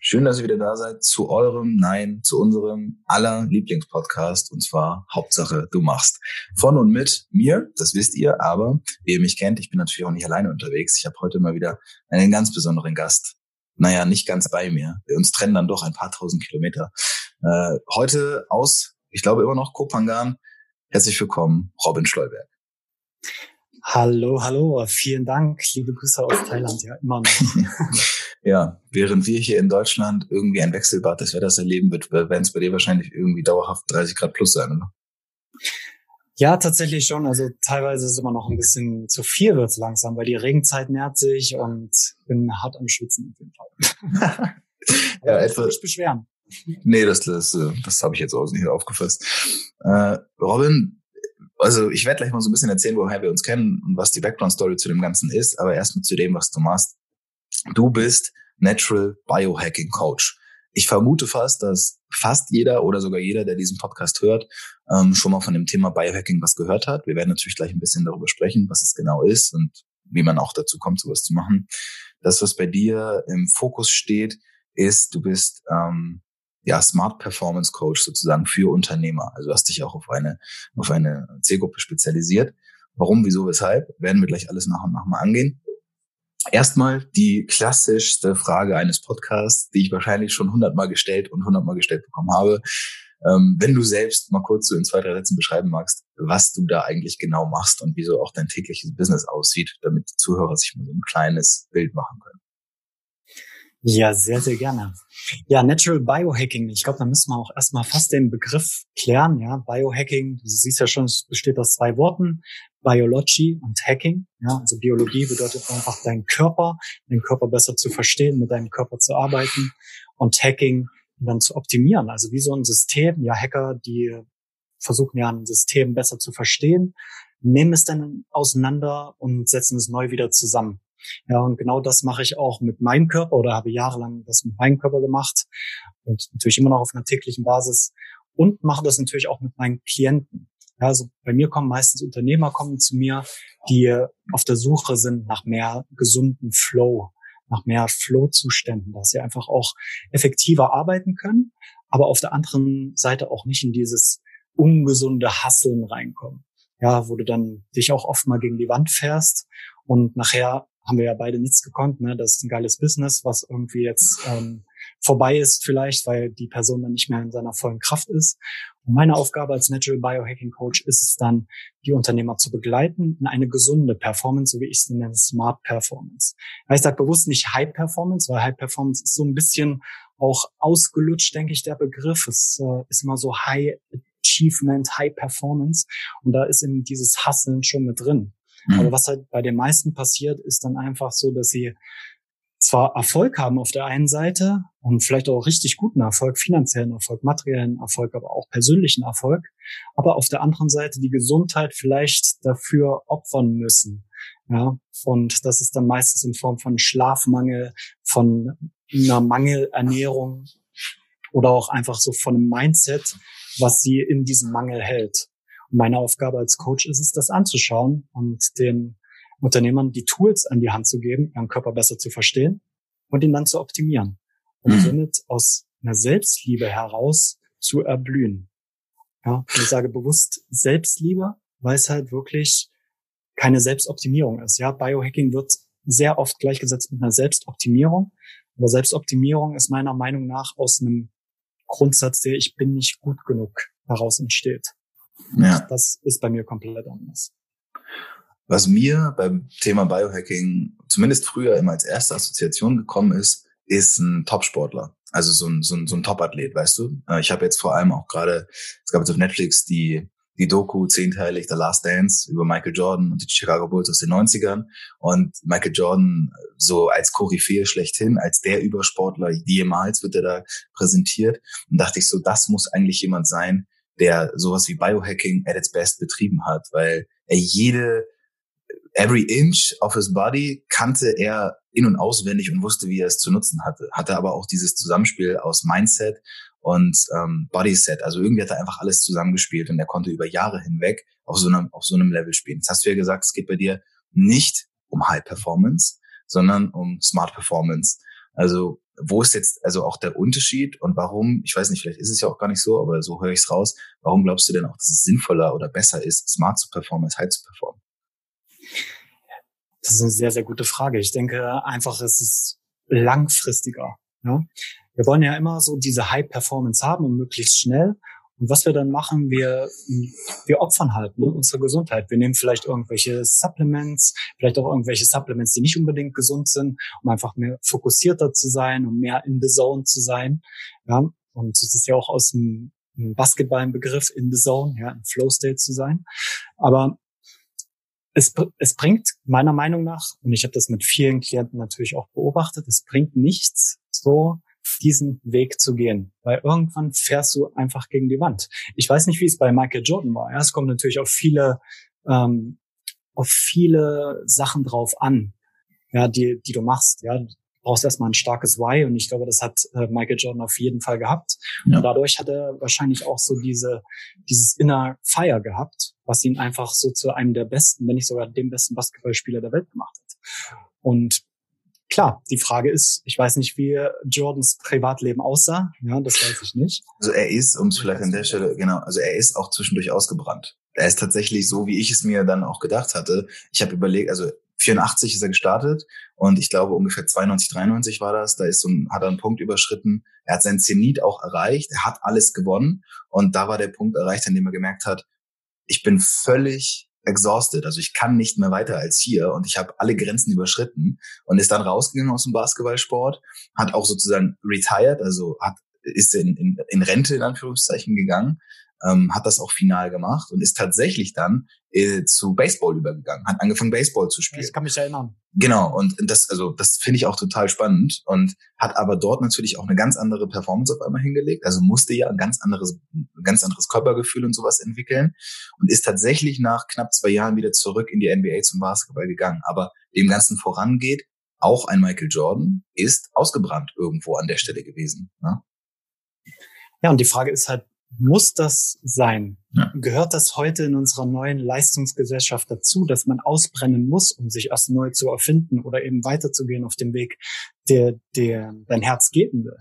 Schön, dass ihr wieder da seid zu eurem, nein, zu unserem aller Lieblingspodcast und zwar Hauptsache du machst. Von und mit mir, das wisst ihr, aber wie ihr mich kennt, ich bin natürlich auch nicht alleine unterwegs. Ich habe heute mal wieder einen ganz besonderen Gast. Naja, nicht ganz bei mir. Wir uns trennen dann doch ein paar tausend Kilometer. Äh, heute aus, ich glaube immer noch Kopangan. Herzlich willkommen, Robin Schleuberg. Hallo, hallo, vielen Dank, liebe Grüße aus Thailand, ja, immer noch. ja, während wir hier in Deutschland irgendwie ein Wechselbad des Wetters erleben, wird, werden es bei dir wahrscheinlich irgendwie dauerhaft 30 Grad plus sein, oder? Ja, tatsächlich schon. Also teilweise ist es immer noch ein bisschen zu viel wird's langsam, weil die Regenzeit nähert sich und bin hart am Schwitzen auf jeden Fall. ja, etwa. Nicht beschweren. Nee, das, das, das habe ich jetzt auch nicht aufgefasst. Äh, Robin, also ich werde gleich mal so ein bisschen erzählen, woher wir uns kennen und was die Background-Story zu dem Ganzen ist, aber erstmal zu dem, was du machst. Du bist Natural Biohacking Coach. Ich vermute fast, dass fast jeder oder sogar jeder, der diesen Podcast hört, ähm, schon mal von dem Thema Biohacking was gehört hat. Wir werden natürlich gleich ein bisschen darüber sprechen, was es genau ist und wie man auch dazu kommt, sowas zu machen. Das, was bei dir im Fokus steht, ist, du bist ähm, ja, Smart Performance Coach sozusagen für Unternehmer. Also hast dich auch auf eine, auf eine Zielgruppe spezialisiert. Warum, wieso, weshalb, werden wir gleich alles nach und nach mal angehen. Erstmal die klassischste Frage eines Podcasts, die ich wahrscheinlich schon hundertmal gestellt und hundertmal gestellt bekommen habe. Ähm, wenn du selbst mal kurz so in zwei, drei Sätzen beschreiben magst, was du da eigentlich genau machst und wieso auch dein tägliches Business aussieht, damit die Zuhörer sich mal so ein kleines Bild machen können. Ja, sehr, sehr gerne. Ja, Natural Biohacking. Ich glaube, da müssen wir auch erstmal fast den Begriff klären. Ja, Biohacking, du siehst ja schon, es besteht aus zwei Worten. Biology und Hacking. Ja, also Biologie bedeutet einfach deinen Körper, den Körper besser zu verstehen, mit deinem Körper zu arbeiten und Hacking dann zu optimieren. Also wie so ein System. Ja, Hacker, die versuchen ja ein System besser zu verstehen, nehmen es dann auseinander und setzen es neu wieder zusammen. Ja, und genau das mache ich auch mit meinem Körper oder habe jahrelang das mit meinem Körper gemacht und natürlich immer noch auf einer täglichen Basis und mache das natürlich auch mit meinen Klienten. Ja, also bei mir kommen meistens Unternehmer kommen zu mir, die auf der Suche sind nach mehr gesunden Flow, nach mehr Flow-Zuständen, dass sie einfach auch effektiver arbeiten können, aber auf der anderen Seite auch nicht in dieses ungesunde Hasseln reinkommen. Ja, wo du dann dich auch oft mal gegen die Wand fährst und nachher haben wir ja beide nichts gekonnt. Ne? Das ist ein geiles Business, was irgendwie jetzt ähm, vorbei ist vielleicht, weil die Person dann nicht mehr in seiner vollen Kraft ist. Und meine Aufgabe als Natural Biohacking Coach ist es dann, die Unternehmer zu begleiten in eine gesunde Performance, so wie ich es nenne, Smart Performance. Ich sage bewusst nicht High Performance, weil High Performance ist so ein bisschen auch ausgelutscht, denke ich, der Begriff. Es äh, ist immer so High Achievement, High Performance. Und da ist eben dieses Hasseln schon mit drin. Mhm. Aber was halt bei den meisten passiert, ist dann einfach so, dass sie zwar Erfolg haben auf der einen Seite und vielleicht auch richtig guten Erfolg, finanziellen Erfolg, materiellen Erfolg, aber auch persönlichen Erfolg, aber auf der anderen Seite die Gesundheit vielleicht dafür opfern müssen. Ja, und das ist dann meistens in Form von Schlafmangel, von einer Mangelernährung oder auch einfach so von einem Mindset, was sie in diesem Mangel hält. Meine Aufgabe als Coach ist es, das anzuschauen und den Unternehmern die Tools an die Hand zu geben, ihren Körper besser zu verstehen und ihn dann zu optimieren und mhm. somit aus einer Selbstliebe heraus zu erblühen. Ja, ich sage bewusst Selbstliebe, weil es halt wirklich keine Selbstoptimierung ist. Ja, Biohacking wird sehr oft gleichgesetzt mit einer Selbstoptimierung. Aber Selbstoptimierung ist meiner Meinung nach aus einem Grundsatz, der ich bin nicht gut genug heraus entsteht. Ja. Das ist bei mir komplett anders. Was mir beim Thema Biohacking zumindest früher immer als erste Assoziation gekommen ist, ist ein Topsportler. Also so ein, so ein, so ein Top-Athlet, weißt du? Äh, ich habe jetzt vor allem auch gerade, es gab jetzt auf Netflix die die Doku zehnteilig The Last Dance über Michael Jordan und die Chicago Bulls aus den 90ern und Michael Jordan so als Koryphäe schlechthin, als der Übersportler jemals wird er da präsentiert und dachte ich so, das muss eigentlich jemand sein, der sowas wie Biohacking at its best betrieben hat, weil er jede every inch of his body kannte er in- und auswendig und wusste, wie er es zu nutzen hatte. Hatte aber auch dieses Zusammenspiel aus Mindset und ähm, Bodyset. Also irgendwie hat er einfach alles zusammengespielt und er konnte über Jahre hinweg auf so einem, auf so einem Level spielen. Jetzt hast du ja gesagt, es geht bei dir nicht um High Performance, sondern um Smart Performance. Also wo ist jetzt also auch der Unterschied und warum, ich weiß nicht, vielleicht ist es ja auch gar nicht so, aber so höre ich es raus, warum glaubst du denn auch, dass es sinnvoller oder besser ist, smart zu performen als high zu performen? Das ist eine sehr, sehr gute Frage. Ich denke einfach, es ist langfristiger. Ja? Wir wollen ja immer so diese High-Performance haben und möglichst schnell. Und was wir dann machen, wir, wir opfern halt ne, unsere Gesundheit. Wir nehmen vielleicht irgendwelche Supplements, vielleicht auch irgendwelche Supplements, die nicht unbedingt gesund sind, um einfach mehr fokussierter zu sein, um mehr in the zone zu sein. Ja, und das ist ja auch aus dem Basketball ein Begriff, in the zone, ja, im Flow State zu sein. Aber es, es bringt meiner Meinung nach, und ich habe das mit vielen Klienten natürlich auch beobachtet, es bringt nichts, so diesen Weg zu gehen, weil irgendwann fährst du einfach gegen die Wand. Ich weiß nicht, wie es bei Michael Jordan war. Ja, es kommt natürlich auf viele, ähm, auf viele Sachen drauf an, ja, die, die du machst. Ja, du brauchst erstmal ein starkes Why und ich glaube, das hat äh, Michael Jordan auf jeden Fall gehabt. Ja. Und dadurch hat er wahrscheinlich auch so diese, dieses Inner Fire gehabt, was ihn einfach so zu einem der besten, wenn nicht sogar dem besten Basketballspieler der Welt gemacht hat. Und Klar, die Frage ist, ich weiß nicht, wie Jordans Privatleben aussah. Ja, das weiß ich nicht. Also er ist, um es vielleicht an der Stelle, genau, also er ist auch zwischendurch ausgebrannt. Er ist tatsächlich so, wie ich es mir dann auch gedacht hatte. Ich habe überlegt, also 84 ist er gestartet und ich glaube ungefähr 92, 93 war das. Da ist so ein, hat er einen Punkt überschritten. Er hat sein Zenit auch erreicht. Er hat alles gewonnen und da war der Punkt erreicht, an dem er gemerkt hat, ich bin völlig exhausted. Also ich kann nicht mehr weiter als hier und ich habe alle Grenzen überschritten und ist dann rausgegangen aus dem Basketballsport, hat auch sozusagen retired, also hat ist in, in, in Rente in Anführungszeichen gegangen ähm, hat das auch final gemacht und ist tatsächlich dann äh, zu Baseball übergegangen, hat angefangen Baseball zu spielen. Ich kann mich erinnern. Genau und das also das finde ich auch total spannend und hat aber dort natürlich auch eine ganz andere Performance auf einmal hingelegt, also musste ja ein ganz anderes ein ganz anderes Körpergefühl und sowas entwickeln und ist tatsächlich nach knapp zwei Jahren wieder zurück in die NBA zum Basketball gegangen, aber dem ganzen vorangeht auch ein Michael Jordan ist ausgebrannt irgendwo an der Stelle gewesen. Ne? Ja, und die Frage ist halt, muss das sein? Ja. Gehört das heute in unserer neuen Leistungsgesellschaft dazu, dass man ausbrennen muss, um sich erst neu zu erfinden oder eben weiterzugehen auf dem Weg, der, der dein Herz geben will?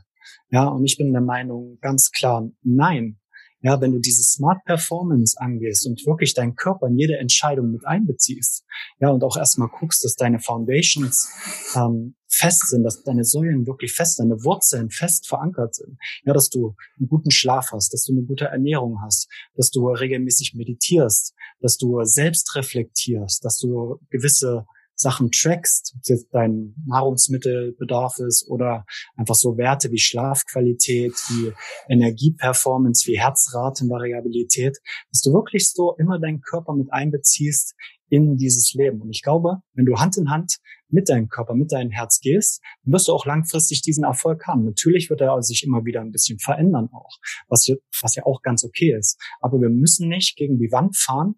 Ja, und ich bin der Meinung ganz klar, nein. Ja, wenn du diese Smart Performance angehst und wirklich deinen Körper in jede Entscheidung mit einbeziehst, ja, und auch erstmal guckst, dass deine Foundations ähm, fest sind, dass deine Säulen wirklich fest, deine Wurzeln fest verankert sind, ja, dass du einen guten Schlaf hast, dass du eine gute Ernährung hast, dass du regelmäßig meditierst, dass du selbst reflektierst, dass du gewisse Sachen trackst, ob es jetzt dein Nahrungsmittelbedarf ist oder einfach so Werte wie Schlafqualität, wie Energieperformance, wie Herzratenvariabilität, dass du wirklich so immer deinen Körper mit einbeziehst in dieses Leben. Und ich glaube, wenn du Hand in Hand mit deinem Körper, mit deinem Herz gehst, dann wirst du auch langfristig diesen Erfolg haben. Natürlich wird er sich immer wieder ein bisschen verändern auch, was, was ja auch ganz okay ist. Aber wir müssen nicht gegen die Wand fahren,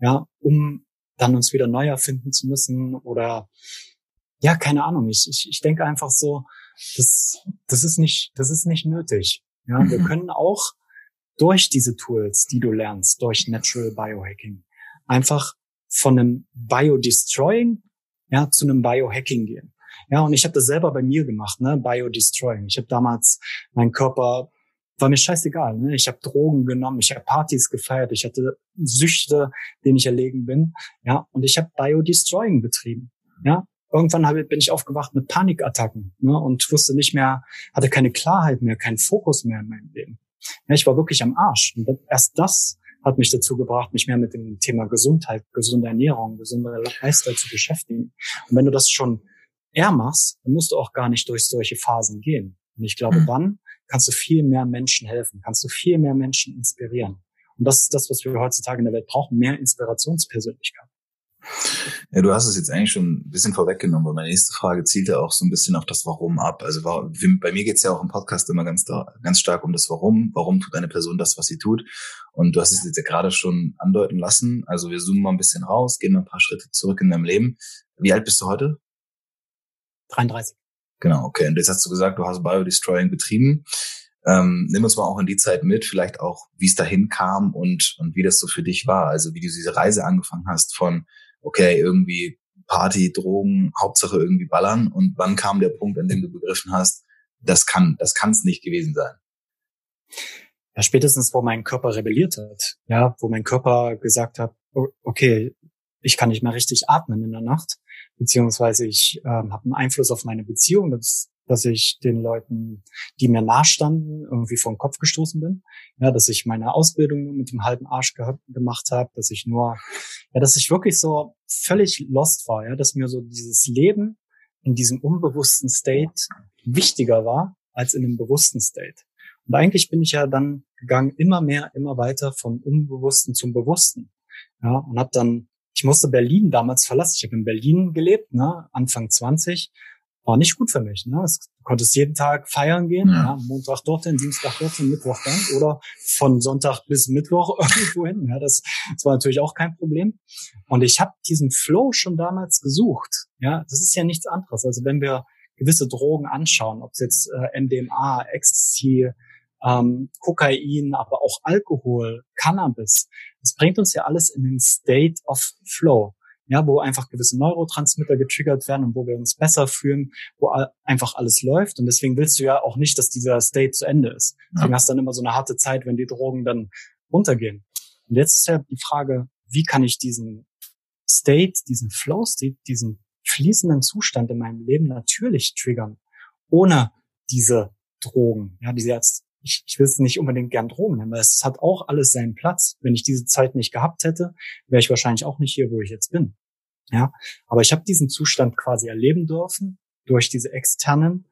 ja, um dann uns wieder neu erfinden zu müssen oder ja, keine Ahnung. Ich, ich, ich denke einfach so, das, das ist nicht, das ist nicht nötig. Ja, mhm. wir können auch durch diese Tools, die du lernst, durch Natural Biohacking, einfach von einem Bio-Destroying ja, zu einem Biohacking gehen. Ja, und ich habe das selber bei mir gemacht, ne, Bio-Destroying. Ich habe damals meinen Körper war mir scheißegal. Ne? Ich habe Drogen genommen, ich habe Partys gefeiert, ich hatte Süchte, denen ich erlegen bin. Ja, und ich habe Bio-Destroying betrieben. Ja, irgendwann hab, bin ich aufgewacht mit Panikattacken ne? und wusste nicht mehr, hatte keine Klarheit mehr, keinen Fokus mehr in meinem Leben. Ja, ich war wirklich am Arsch. Und erst das hat mich dazu gebracht, mich mehr mit dem Thema Gesundheit, gesunde Ernährung, gesunde Lifestyle zu beschäftigen. Und wenn du das schon eher machst, dann musst du auch gar nicht durch solche Phasen gehen. Und ich glaube, mhm. dann kannst du viel mehr Menschen helfen, kannst du viel mehr Menschen inspirieren. Und das ist das, was wir heutzutage in der Welt brauchen, mehr Inspirationspersönlichkeit. Ja, du hast es jetzt eigentlich schon ein bisschen vorweggenommen, weil meine nächste Frage zielt ja auch so ein bisschen auf das Warum ab. Also bei mir geht es ja auch im Podcast immer ganz, ganz stark um das Warum. Warum tut eine Person das, was sie tut? Und du hast es jetzt ja gerade schon andeuten lassen. Also wir zoomen mal ein bisschen raus, gehen mal ein paar Schritte zurück in deinem Leben. Wie alt bist du heute? 33. Genau, okay. Und jetzt hast du gesagt, du hast Biodestroying betrieben. Ähm, nimm uns mal auch in die Zeit mit, vielleicht auch, wie es dahin kam und, und wie das so für dich war. Also wie du diese Reise angefangen hast von, okay, irgendwie Party, Drogen, Hauptsache irgendwie ballern. Und wann kam der Punkt, an dem du begriffen hast, das kann, das kann es nicht gewesen sein? Ja, spätestens, wo mein Körper rebelliert hat. Ja, wo mein Körper gesagt hat, okay, ich kann nicht mehr richtig atmen in der Nacht beziehungsweise ich ähm, habe einen Einfluss auf meine Beziehung, dass, dass ich den Leuten, die mir nahestanden, irgendwie vom Kopf gestoßen bin. Ja, dass ich meine Ausbildung mit dem halben Arsch ge gemacht habe, dass ich nur, ja, dass ich wirklich so völlig lost war, ja, dass mir so dieses Leben in diesem unbewussten State wichtiger war als in einem bewussten State. Und eigentlich bin ich ja dann gegangen immer mehr, immer weiter vom Unbewussten zum Bewussten. Ja, und habe dann ich musste Berlin damals verlassen. Ich habe in Berlin gelebt, ne, Anfang 20. War nicht gut für mich. Ne? Du konntest jeden Tag feiern gehen, ja. ja Montag dorthin, Dienstag dorthin, Mittwoch dann oder von Sonntag bis Mittwoch irgendwo hin. Ja, das, das war natürlich auch kein Problem. Und ich habe diesen Flow schon damals gesucht. Ja, das ist ja nichts anderes. Also wenn wir gewisse Drogen anschauen, ob es jetzt äh, MDMA, Ecstasy, ähm, Kokain, aber auch Alkohol, Cannabis. Das bringt uns ja alles in den State of Flow. Ja, wo einfach gewisse Neurotransmitter getriggert werden und wo wir uns besser fühlen, wo einfach alles läuft. Und deswegen willst du ja auch nicht, dass dieser State zu Ende ist. Deswegen ja. hast du dann immer so eine harte Zeit, wenn die Drogen dann runtergehen. Und jetzt ist ja die Frage, wie kann ich diesen State, diesen Flow State, diesen fließenden Zustand in meinem Leben natürlich triggern, ohne diese Drogen, ja, die jetzt ich, ich will es nicht unbedingt gern Drogen nennen, weil es hat auch alles seinen Platz. Wenn ich diese Zeit nicht gehabt hätte, wäre ich wahrscheinlich auch nicht hier, wo ich jetzt bin. Ja, aber ich habe diesen Zustand quasi erleben dürfen durch diese externen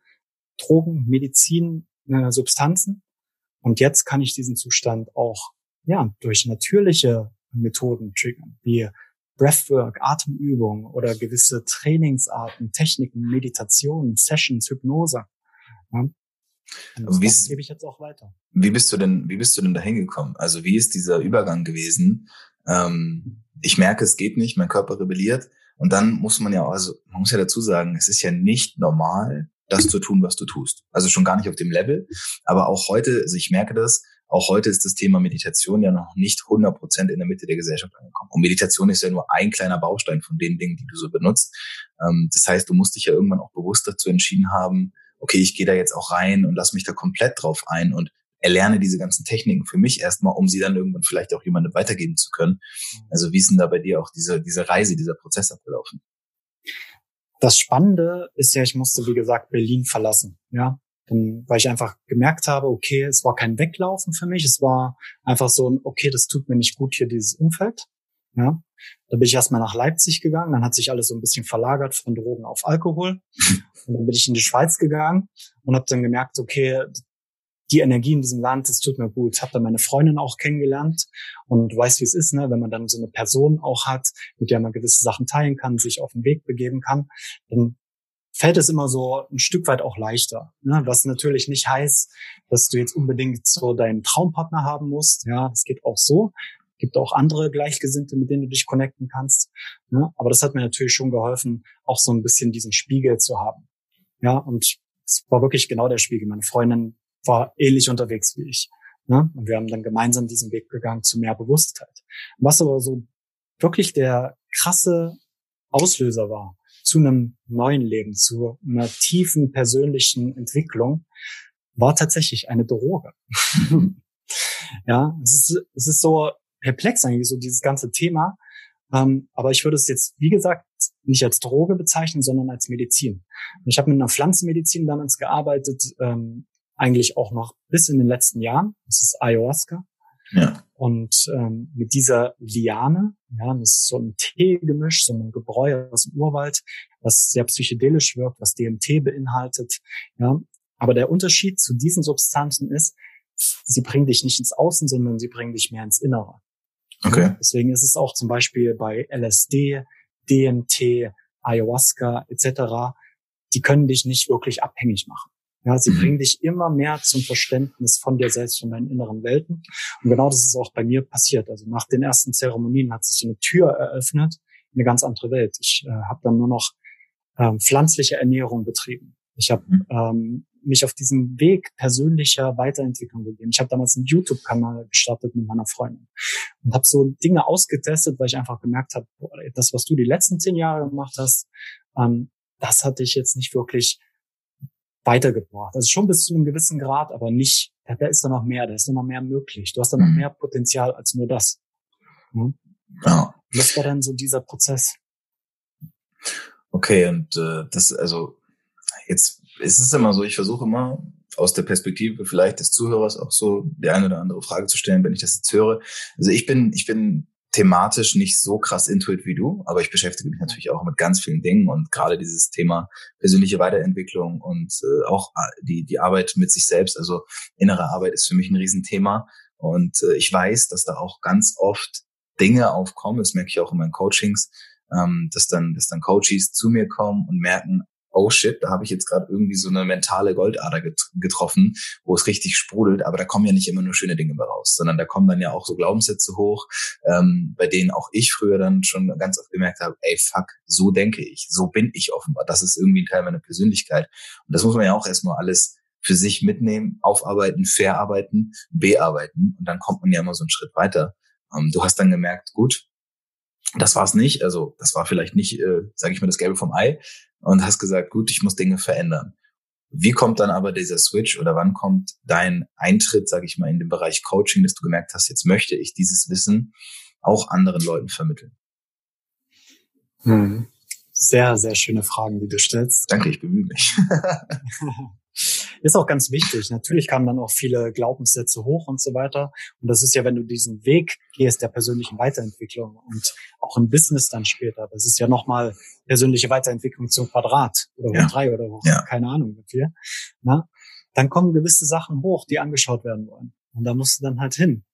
Drogen, Medizin, äh, Substanzen. Und jetzt kann ich diesen Zustand auch ja durch natürliche Methoden triggern, wie Breathwork, Atemübung oder gewisse Trainingsarten, Techniken, Meditation, Sessions, Hypnose. Ja, aber wie gebe ich jetzt auch weiter. Wie bist du denn, wie bist du denn da hingekommen? Also wie ist dieser Übergang gewesen? Ähm, ich merke, es geht nicht, mein Körper rebelliert. Und dann muss man ja, also man muss ja dazu sagen, es ist ja nicht normal, das zu tun, was du tust. Also schon gar nicht auf dem Level. Aber auch heute, also ich merke das, auch heute ist das Thema Meditation ja noch nicht 100 Prozent in der Mitte der Gesellschaft angekommen. Und Meditation ist ja nur ein kleiner Baustein von den Dingen, die du so benutzt. Ähm, das heißt, du musst dich ja irgendwann auch bewusst dazu entschieden haben, okay, ich gehe da jetzt auch rein und lass mich da komplett drauf ein und erlerne diese ganzen Techniken für mich erstmal, um sie dann irgendwann vielleicht auch jemandem weitergeben zu können. Mhm. Also wie ist denn da bei dir auch diese, diese Reise, dieser Prozess abgelaufen? Das Spannende ist ja, ich musste, wie gesagt, Berlin verlassen, ja. Dann, weil ich einfach gemerkt habe, okay, es war kein Weglaufen für mich, es war einfach so ein, okay, das tut mir nicht gut hier, dieses Umfeld. Ja. Da bin ich erstmal nach Leipzig gegangen, dann hat sich alles so ein bisschen verlagert von Drogen auf Alkohol. Und dann bin ich in die Schweiz gegangen und habe dann gemerkt, okay, die Energie in diesem Land, das tut mir gut. Habe dann meine Freundin auch kennengelernt und du weißt, wie es ist, ne? wenn man dann so eine Person auch hat, mit der man gewisse Sachen teilen kann, sich auf den Weg begeben kann, dann fällt es immer so ein Stück weit auch leichter. Ne? Was natürlich nicht heißt, dass du jetzt unbedingt so deinen Traumpartner haben musst. Ja, es geht auch so gibt auch andere Gleichgesinnte, mit denen du dich connecten kannst. Ne? Aber das hat mir natürlich schon geholfen, auch so ein bisschen diesen Spiegel zu haben. Ja, und es war wirklich genau der Spiegel. Meine Freundin war ähnlich unterwegs wie ich. Ne? Und wir haben dann gemeinsam diesen Weg gegangen zu mehr Bewusstheit. Was aber so wirklich der krasse Auslöser war zu einem neuen Leben, zu einer tiefen persönlichen Entwicklung, war tatsächlich eine Droge. ja, es ist, es ist so perplex eigentlich, so dieses ganze Thema. Ähm, aber ich würde es jetzt, wie gesagt, nicht als Droge bezeichnen, sondern als Medizin. Ich habe mit einer Pflanzenmedizin damals gearbeitet, ähm, eigentlich auch noch bis in den letzten Jahren. Das ist Ayahuasca. Ja. Und ähm, mit dieser Liane, ja, das ist so ein Teegemisch, so ein Gebräu aus dem Urwald, was sehr psychedelisch wirkt, was DMT beinhaltet. Ja, aber der Unterschied zu diesen Substanzen ist, sie bringen dich nicht ins Außen, sondern sie bringen dich mehr ins Innere. Okay. Deswegen ist es auch zum Beispiel bei LSD, DMT, Ayahuasca etc. Die können dich nicht wirklich abhängig machen. Ja, sie mhm. bringen dich immer mehr zum Verständnis von dir selbst, von deinen inneren Welten. Und genau das ist auch bei mir passiert. Also nach den ersten Zeremonien hat sich eine Tür eröffnet in eine ganz andere Welt. Ich äh, habe dann nur noch ähm, pflanzliche Ernährung betrieben. Ich habe mhm. ähm, mich auf diesen Weg persönlicher Weiterentwicklung gegeben. Ich habe damals einen YouTube-Kanal gestartet mit meiner Freundin und habe so Dinge ausgetestet, weil ich einfach gemerkt habe, das, was du die letzten zehn Jahre gemacht hast, ähm, das hatte ich jetzt nicht wirklich weitergebracht. Also schon bis zu einem gewissen Grad, aber nicht, da, da ist da noch mehr, da ist da noch mehr möglich. Du hast da noch mhm. mehr Potenzial als nur das. Hm? Ja. Das war dann so dieser Prozess. Okay, und äh, das, also jetzt es ist immer so, ich versuche immer aus der Perspektive vielleicht des Zuhörers auch so die eine oder andere Frage zu stellen, wenn ich das jetzt höre. Also ich bin, ich bin thematisch nicht so krass intuit wie du, aber ich beschäftige mich natürlich auch mit ganz vielen Dingen und gerade dieses Thema persönliche Weiterentwicklung und äh, auch äh, die, die Arbeit mit sich selbst, also innere Arbeit ist für mich ein Riesenthema und äh, ich weiß, dass da auch ganz oft Dinge aufkommen, das merke ich auch in meinen Coachings, ähm, dass dann, dass dann Coaches zu mir kommen und merken, oh shit, da habe ich jetzt gerade irgendwie so eine mentale Goldader getroffen, wo es richtig sprudelt, aber da kommen ja nicht immer nur schöne Dinge mehr raus, sondern da kommen dann ja auch so Glaubenssätze hoch, ähm, bei denen auch ich früher dann schon ganz oft gemerkt habe, ey fuck, so denke ich, so bin ich offenbar, das ist irgendwie ein Teil meiner Persönlichkeit. Und das muss man ja auch erstmal alles für sich mitnehmen, aufarbeiten, verarbeiten, bearbeiten. Und dann kommt man ja immer so einen Schritt weiter. Ähm, du hast dann gemerkt, gut, das war es nicht. Also das war vielleicht nicht, äh, sage ich mal, das Gelbe vom Ei. Und hast gesagt, gut, ich muss Dinge verändern. Wie kommt dann aber dieser Switch oder wann kommt dein Eintritt, sage ich mal, in den Bereich Coaching, dass du gemerkt hast, jetzt möchte ich dieses Wissen auch anderen Leuten vermitteln? Hm. Sehr, sehr schöne Fragen, die du stellst. Danke, ich bemühe mich. Ist auch ganz wichtig. Natürlich kamen dann auch viele Glaubenssätze hoch und so weiter. Und das ist ja, wenn du diesen Weg gehst der persönlichen Weiterentwicklung und auch im Business dann später, das ist ja nochmal persönliche Weiterentwicklung zum Quadrat oder hoch ja. drei oder hoch, ja. keine Ahnung wie viel. Na? Dann kommen gewisse Sachen hoch, die angeschaut werden wollen. Und da musst du dann halt hin.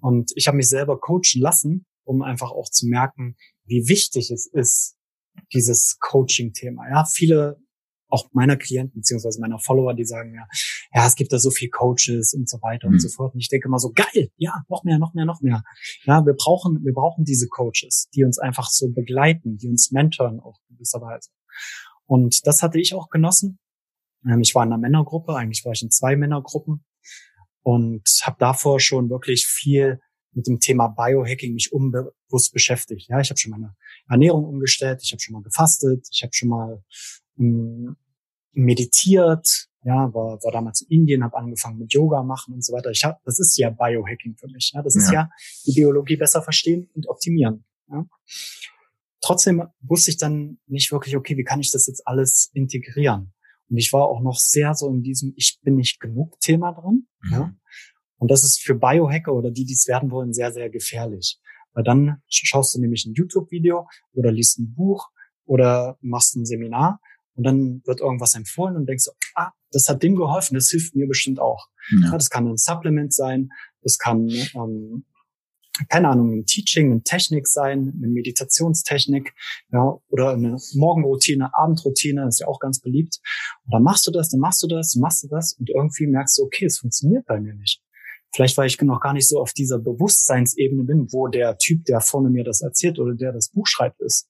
Und ich habe mich selber coachen lassen, um einfach auch zu merken, wie wichtig es ist, dieses Coaching-Thema. Ja, viele auch meiner Klienten beziehungsweise meiner Follower, die sagen ja, ja, es gibt da so viel Coaches und so weiter mhm. und so fort. Und ich denke immer so, geil, ja, noch mehr, noch mehr, noch mehr. Ja, wir brauchen, wir brauchen diese Coaches, die uns einfach so begleiten, die uns mentoren auf gewisser Weise. Und das hatte ich auch genossen. Ähm, ich war in einer Männergruppe, eigentlich war ich in zwei Männergruppen und habe davor schon wirklich viel mit dem Thema Biohacking mich unbewusst beschäftigt. Ja, ich habe schon meine Ernährung umgestellt, ich habe schon mal gefastet, ich habe schon mal meditiert, ja, war, war damals in Indien, habe angefangen mit Yoga machen und so weiter. Ich hab, das ist ja Biohacking für mich. Ja, das ist ja die Biologie besser verstehen und optimieren. Ja. Trotzdem wusste ich dann nicht wirklich, okay, wie kann ich das jetzt alles integrieren? Und ich war auch noch sehr so in diesem Ich bin nicht genug Thema drin. Mhm. Ja. Und das ist für Biohacker oder die, die es werden wollen, sehr, sehr gefährlich. Weil dann schaust du nämlich ein YouTube-Video oder liest ein Buch oder machst ein Seminar und dann wird irgendwas empfohlen und denkst so, ah, das hat dem geholfen, das hilft mir bestimmt auch. Ja. Das kann ein Supplement sein, das kann, ähm, keine Ahnung, ein Teaching, eine Technik sein, eine Meditationstechnik, ja, oder eine Morgenroutine, Abendroutine, ist ja auch ganz beliebt. Und dann machst du das, dann machst du das, machst du das und irgendwie merkst du, okay, es funktioniert bei mir nicht. Vielleicht, weil ich noch gar nicht so auf dieser Bewusstseinsebene bin, wo der Typ, der vorne mir das erzählt oder der das Buch schreibt, ist.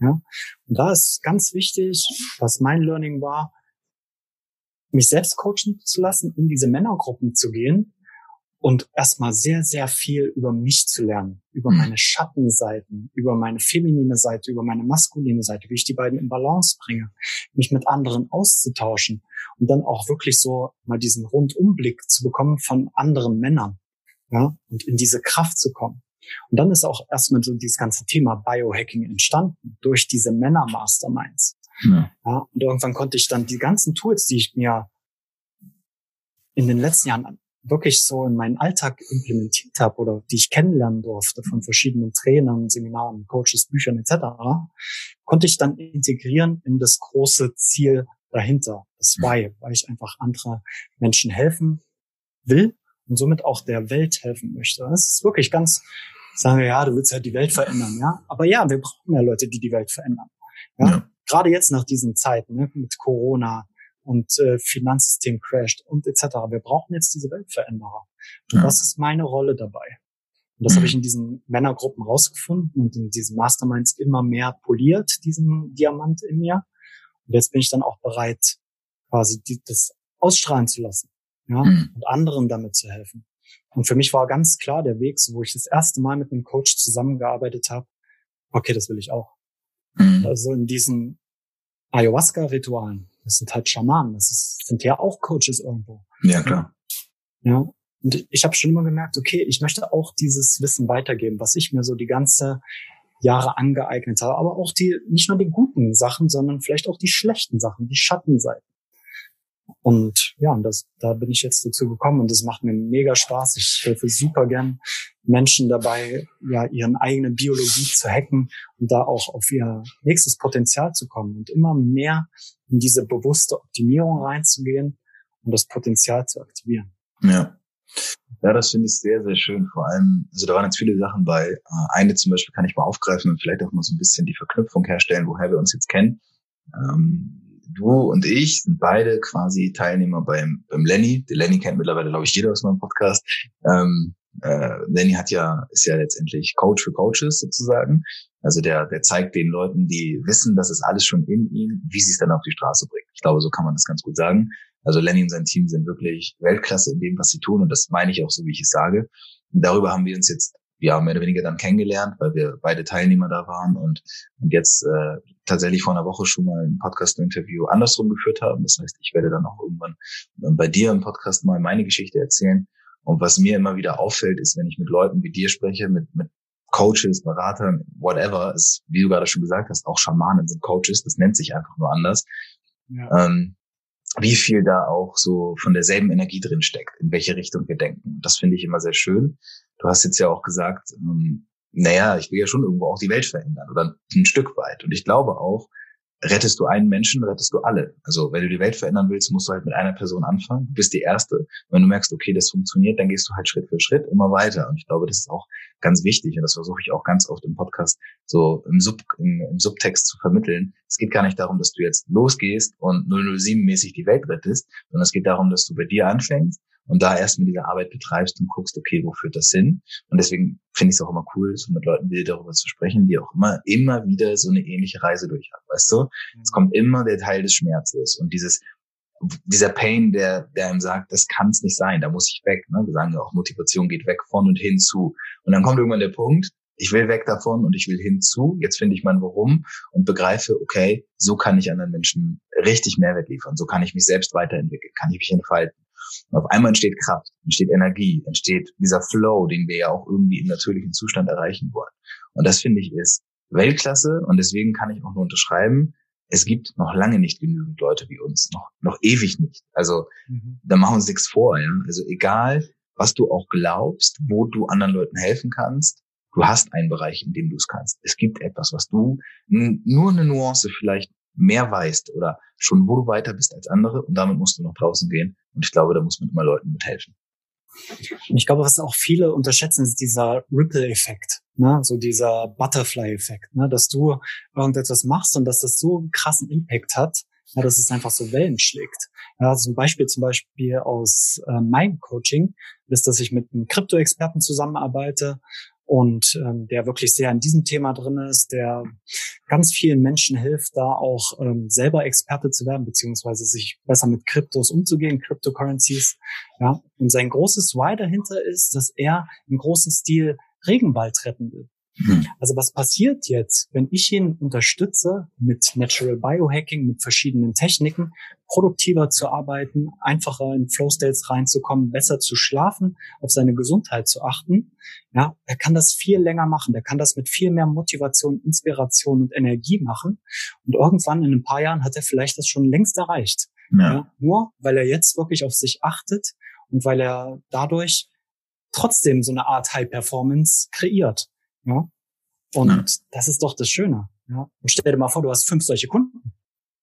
Ja? Und da ist ganz wichtig, was mein Learning war, mich selbst coachen zu lassen, in diese Männergruppen zu gehen und erstmal sehr, sehr viel über mich zu lernen, über mhm. meine Schattenseiten, über meine feminine Seite, über meine maskuline Seite, wie ich die beiden in Balance bringe, mich mit anderen auszutauschen und dann auch wirklich so mal diesen Rundumblick zu bekommen von anderen Männern, ja, und in diese Kraft zu kommen. Und dann ist auch erstmal so dieses ganze Thema Biohacking entstanden durch diese Männer-Masterminds. Ja. ja. und irgendwann konnte ich dann die ganzen Tools, die ich mir in den letzten Jahren wirklich so in meinen Alltag implementiert habe oder die ich kennenlernen durfte von verschiedenen Trainern, Seminaren, Coaches, Büchern etc., konnte ich dann integrieren in das große Ziel dahinter, das Why, weil ich einfach andere Menschen helfen will und somit auch der Welt helfen möchte. Das ist wirklich ganz, sagen wir, ja, du willst halt die Welt verändern, ja. Aber ja, wir brauchen mehr Leute, die die Welt verändern. Ja. ja. Gerade jetzt nach diesen Zeiten, ne, mit Corona, und äh, Finanzsystem crasht und etc. Wir brauchen jetzt diese Weltveränderer. Und ja. das ist meine Rolle dabei. Und das mhm. habe ich in diesen Männergruppen rausgefunden und in diesen Masterminds immer mehr poliert, diesen Diamant in mir. Und jetzt bin ich dann auch bereit, quasi die, das ausstrahlen zu lassen, ja, mhm. und anderen damit zu helfen. Und für mich war ganz klar der Weg, so wo ich das erste Mal mit einem Coach zusammengearbeitet habe, okay, das will ich auch. Mhm. Also in diesen Ayahuasca-Ritualen, das sind halt Schamanen, das ist, sind ja auch Coaches irgendwo. Ja, klar. Ja. Und ich habe schon immer gemerkt, okay, ich möchte auch dieses Wissen weitergeben, was ich mir so die ganze Jahre angeeignet habe, aber auch die, nicht nur die guten Sachen, sondern vielleicht auch die schlechten Sachen, die Schattenseiten. Und ja, und das, da bin ich jetzt dazu gekommen und das macht mir mega Spaß. Ich helfe super gern Menschen dabei, ja, ihren eigenen Biologie zu hacken und da auch auf ihr nächstes Potenzial zu kommen und immer mehr in diese bewusste Optimierung reinzugehen und das Potenzial zu aktivieren. Ja. Ja, das finde ich sehr, sehr schön. Vor allem, also da waren jetzt viele Sachen bei. Äh, eine zum Beispiel kann ich mal aufgreifen und vielleicht auch mal so ein bisschen die Verknüpfung herstellen, woher wir uns jetzt kennen. Ähm, du und ich sind beide quasi Teilnehmer beim, beim Lenny. Der Lenny kennt mittlerweile, glaube ich, jeder aus meinem Podcast. Ähm, äh, Lenny hat ja, ist ja letztendlich Coach für Coaches sozusagen. Also der, der zeigt den Leuten, die wissen, dass es alles schon in ihnen, wie sie es dann auf die Straße bringt. Ich glaube, so kann man das ganz gut sagen. Also Lenny und sein Team sind wirklich Weltklasse in dem, was sie tun. Und das meine ich auch so, wie ich es sage. Und darüber haben wir uns jetzt ja, mehr oder weniger dann kennengelernt, weil wir beide Teilnehmer da waren und, und jetzt äh, tatsächlich vor einer Woche schon mal ein Podcast-Interview andersrum geführt haben. Das heißt, ich werde dann auch irgendwann bei dir im Podcast mal meine Geschichte erzählen. Und was mir immer wieder auffällt, ist, wenn ich mit Leuten wie dir spreche, mit, mit Coaches, Beratern, whatever, ist, wie du gerade schon gesagt hast, auch Schamanen sind Coaches, das nennt sich einfach nur anders. Ja. Ähm, wie viel da auch so von derselben Energie drin steckt, in welche Richtung wir denken. Das finde ich immer sehr schön. Du hast jetzt ja auch gesagt, ähm, naja, ich will ja schon irgendwo auch die Welt verändern oder ein Stück weit. Und ich glaube auch, rettest du einen Menschen, rettest du alle. Also wenn du die Welt verändern willst, musst du halt mit einer Person anfangen. Du bist die Erste. wenn du merkst, okay, das funktioniert, dann gehst du halt Schritt für Schritt immer weiter. Und ich glaube, das ist auch ganz wichtig. Und das versuche ich auch ganz oft im Podcast so im, Sub, im, im Subtext zu vermitteln. Es geht gar nicht darum, dass du jetzt losgehst und 007-mäßig die Welt rettest, sondern es geht darum, dass du bei dir anfängst und da erst mit dieser Arbeit betreibst und guckst, okay, wo führt das hin? Und deswegen finde ich es auch immer cool, so mit Leuten wie darüber zu sprechen, die auch immer, immer wieder so eine ähnliche Reise durch haben, weißt du? Mhm. Es kommt immer der Teil des Schmerzes und dieses, dieser Pain, der, der einem sagt, das kann es nicht sein, da muss ich weg. Ne? Wir sagen ja auch, Motivation geht weg von und hin zu. Und dann kommt irgendwann der Punkt, ich will weg davon und ich will hinzu. Jetzt finde ich mein Warum und begreife, okay, so kann ich anderen Menschen richtig Mehrwert liefern. So kann ich mich selbst weiterentwickeln, kann ich mich entfalten. Und auf einmal entsteht Kraft, entsteht Energie, entsteht dieser Flow, den wir ja auch irgendwie im natürlichen Zustand erreichen wollen. Und das finde ich ist Weltklasse und deswegen kann ich auch nur unterschreiben, es gibt noch lange nicht genügend Leute wie uns, noch, noch ewig nicht. Also mhm. da machen wir uns nichts vor. Ja? Also egal, was du auch glaubst, wo du anderen Leuten helfen kannst, du hast einen Bereich, in dem du es kannst. Es gibt etwas, was du nur eine Nuance vielleicht mehr weißt oder schon wo du weiter bist als andere und damit musst du noch draußen gehen. Und ich glaube, da muss man immer Leuten mithelfen. Ich glaube, was auch viele unterschätzen, ist dieser Ripple-Effekt, ne? so dieser Butterfly-Effekt, ne? dass du irgendetwas machst und dass das so einen krassen Impact hat, ja, dass es einfach so Wellen schlägt. Ja, zum Beispiel zum Beispiel aus äh, meinem Coaching ist, dass ich mit einem Krypto-Experten zusammenarbeite und ähm, der wirklich sehr in diesem Thema drin ist, der ganz vielen Menschen hilft, da auch ähm, selber Experte zu werden, beziehungsweise sich besser mit Kryptos umzugehen, Cryptocurrencies. Ja, und sein großes Why dahinter ist, dass er im großen Stil Regenwald retten will. Mhm. Also was passiert jetzt, wenn ich ihn unterstütze mit Natural Biohacking, mit verschiedenen Techniken, produktiver zu arbeiten, einfacher in Flow States reinzukommen, besser zu schlafen, auf seine Gesundheit zu achten, ja, er kann das viel länger machen. Der kann das mit viel mehr Motivation, Inspiration und Energie machen. Und irgendwann in ein paar Jahren hat er vielleicht das schon längst erreicht. Ja. ja nur weil er jetzt wirklich auf sich achtet und weil er dadurch trotzdem so eine Art High Performance kreiert. Ja? Und ja. das ist doch das Schöne. Ja? Und stell dir mal vor, du hast fünf solche Kunden.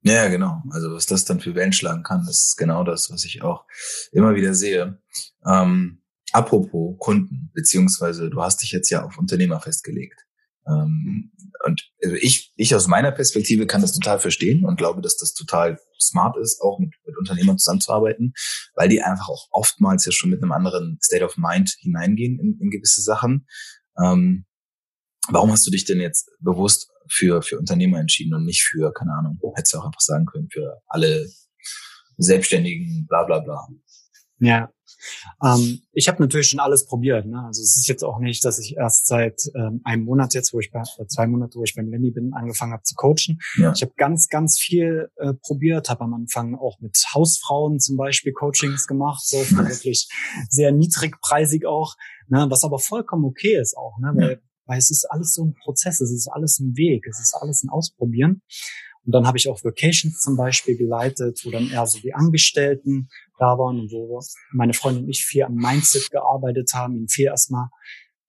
Ja, genau. Also was das dann für Wellen schlagen kann, das ist genau das, was ich auch immer wieder sehe. Ähm, apropos Kunden, beziehungsweise du hast dich jetzt ja auf Unternehmer festgelegt. Ähm, und also ich, ich aus meiner Perspektive kann das total verstehen und glaube, dass das total smart ist, auch mit, mit Unternehmern zusammenzuarbeiten, weil die einfach auch oftmals ja schon mit einem anderen State of Mind hineingehen in, in gewisse Sachen. Ähm, Warum hast du dich denn jetzt bewusst für, für Unternehmer entschieden und nicht für, keine Ahnung, hättest du auch einfach sagen können, für alle Selbstständigen, bla bla bla. Ja, ähm, ich habe natürlich schon alles probiert. Ne? Also es ist jetzt auch nicht, dass ich erst seit ähm, einem Monat jetzt, wo ich bei äh, zwei Monate, wo ich beim Lenny bin, angefangen habe zu coachen. Ja. Ich habe ganz, ganz viel äh, probiert, habe am Anfang auch mit Hausfrauen zum Beispiel Coachings gemacht, so wirklich sehr niedrigpreisig auch, ne? was aber vollkommen okay ist auch, ne? weil ja weil es ist alles so ein Prozess, es ist alles ein Weg, es ist alles ein Ausprobieren. Und dann habe ich auch Vacations zum Beispiel geleitet, wo dann eher so die Angestellten da waren und wo meine Freundin und ich viel am Mindset gearbeitet haben, ihn viel erstmal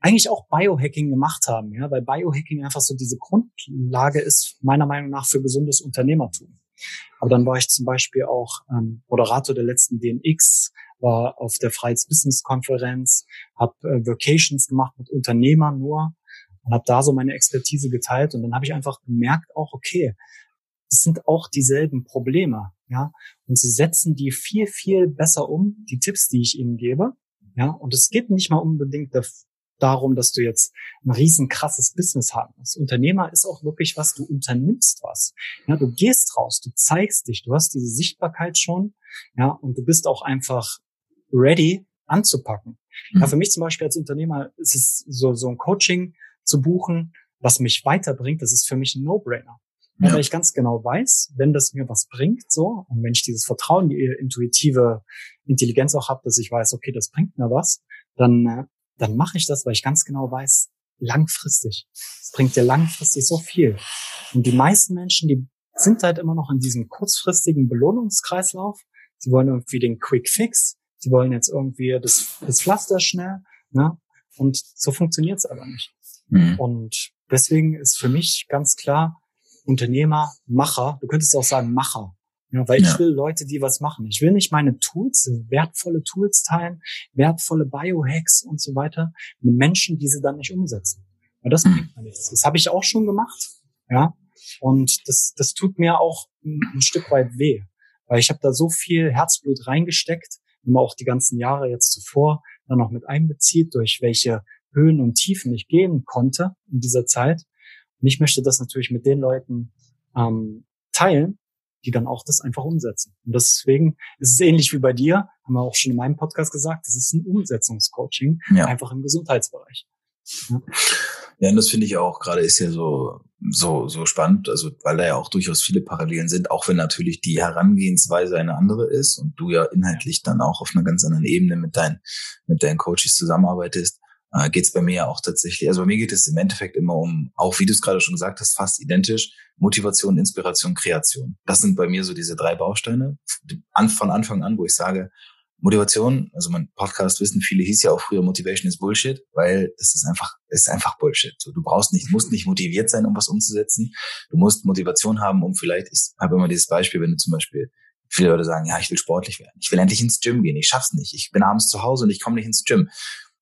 eigentlich auch Biohacking gemacht haben, ja, weil Biohacking einfach so diese Grundlage ist, meiner Meinung nach, für gesundes Unternehmertum. Aber dann war ich zum Beispiel auch ähm, Moderator der letzten DNX, war auf der Freiheits Business Konferenz, habe äh, Vacations gemacht mit Unternehmern nur und habe da so meine Expertise geteilt und dann habe ich einfach gemerkt auch, okay, es sind auch dieselben Probleme, ja, und sie setzen die viel, viel besser um, die Tipps, die ich ihnen gebe, ja, und es geht nicht mal unbedingt darum, dass du jetzt ein riesen krasses Business haben musst. Unternehmer ist auch wirklich was, du unternimmst was. Ja, du gehst raus, du zeigst dich, du hast diese Sichtbarkeit schon, ja, und du bist auch einfach ready anzupacken. Mhm. Ja, für mich zum Beispiel als Unternehmer ist es so, so ein Coaching, zu buchen, was mich weiterbringt, das ist für mich ein No-Brainer. Ja. Weil ich ganz genau weiß, wenn das mir was bringt, so, und wenn ich dieses Vertrauen, die intuitive Intelligenz auch habe, dass ich weiß, okay, das bringt mir was, dann, äh, dann mache ich das, weil ich ganz genau weiß, langfristig. Es bringt dir langfristig so viel. Und die meisten Menschen, die sind halt immer noch in diesem kurzfristigen Belohnungskreislauf. Sie wollen irgendwie den Quick Fix. Sie wollen jetzt irgendwie das, das Pflaster schnell. Ne? Und so funktioniert's aber nicht. Mhm. Und deswegen ist für mich ganz klar Unternehmer, Macher. Du könntest auch sagen Macher. Ja, weil ja. ich will Leute, die was machen. Ich will nicht meine Tools, wertvolle Tools teilen, wertvolle Biohacks und so weiter mit Menschen, die sie dann nicht umsetzen. Weil das mhm. bringt mir nichts. Das habe ich auch schon gemacht. Ja. Und das, das tut mir auch ein, ein Stück weit weh. Weil ich habe da so viel Herzblut reingesteckt, wenn man auch die ganzen Jahre jetzt zuvor dann noch mit einbezieht, durch welche Höhen und Tiefen ich gehen konnte in dieser Zeit. Und ich möchte das natürlich mit den Leuten ähm, teilen, die dann auch das einfach umsetzen. Und deswegen ist es ähnlich wie bei dir, haben wir auch schon in meinem Podcast gesagt, das ist ein Umsetzungscoaching, ja. einfach im Gesundheitsbereich. Ja. Ja, und das finde ich auch gerade ist ja so, so, so spannend, also weil da ja auch durchaus viele Parallelen sind, auch wenn natürlich die Herangehensweise eine andere ist und du ja inhaltlich dann auch auf einer ganz anderen Ebene mit deinen, mit deinen Coaches zusammenarbeitest äh, geht es bei mir ja auch tatsächlich, also bei mir geht es im Endeffekt immer um, auch wie du es gerade schon gesagt hast, fast identisch, Motivation, Inspiration, Kreation. Das sind bei mir so diese drei Bausteine von Anfang an, wo ich sage, Motivation, also mein Podcast wissen viele, hieß ja auch früher Motivation is Bullshit, weil es ist einfach, es ist einfach Bullshit. So, du brauchst nicht, musst nicht motiviert sein, um was umzusetzen. Du musst Motivation haben, um vielleicht, ich habe immer dieses Beispiel, wenn du zum Beispiel Viele Leute sagen, ja, ich will sportlich werden. Ich will endlich ins Gym gehen. Ich schaff's nicht. Ich bin abends zu Hause und ich komme nicht ins Gym.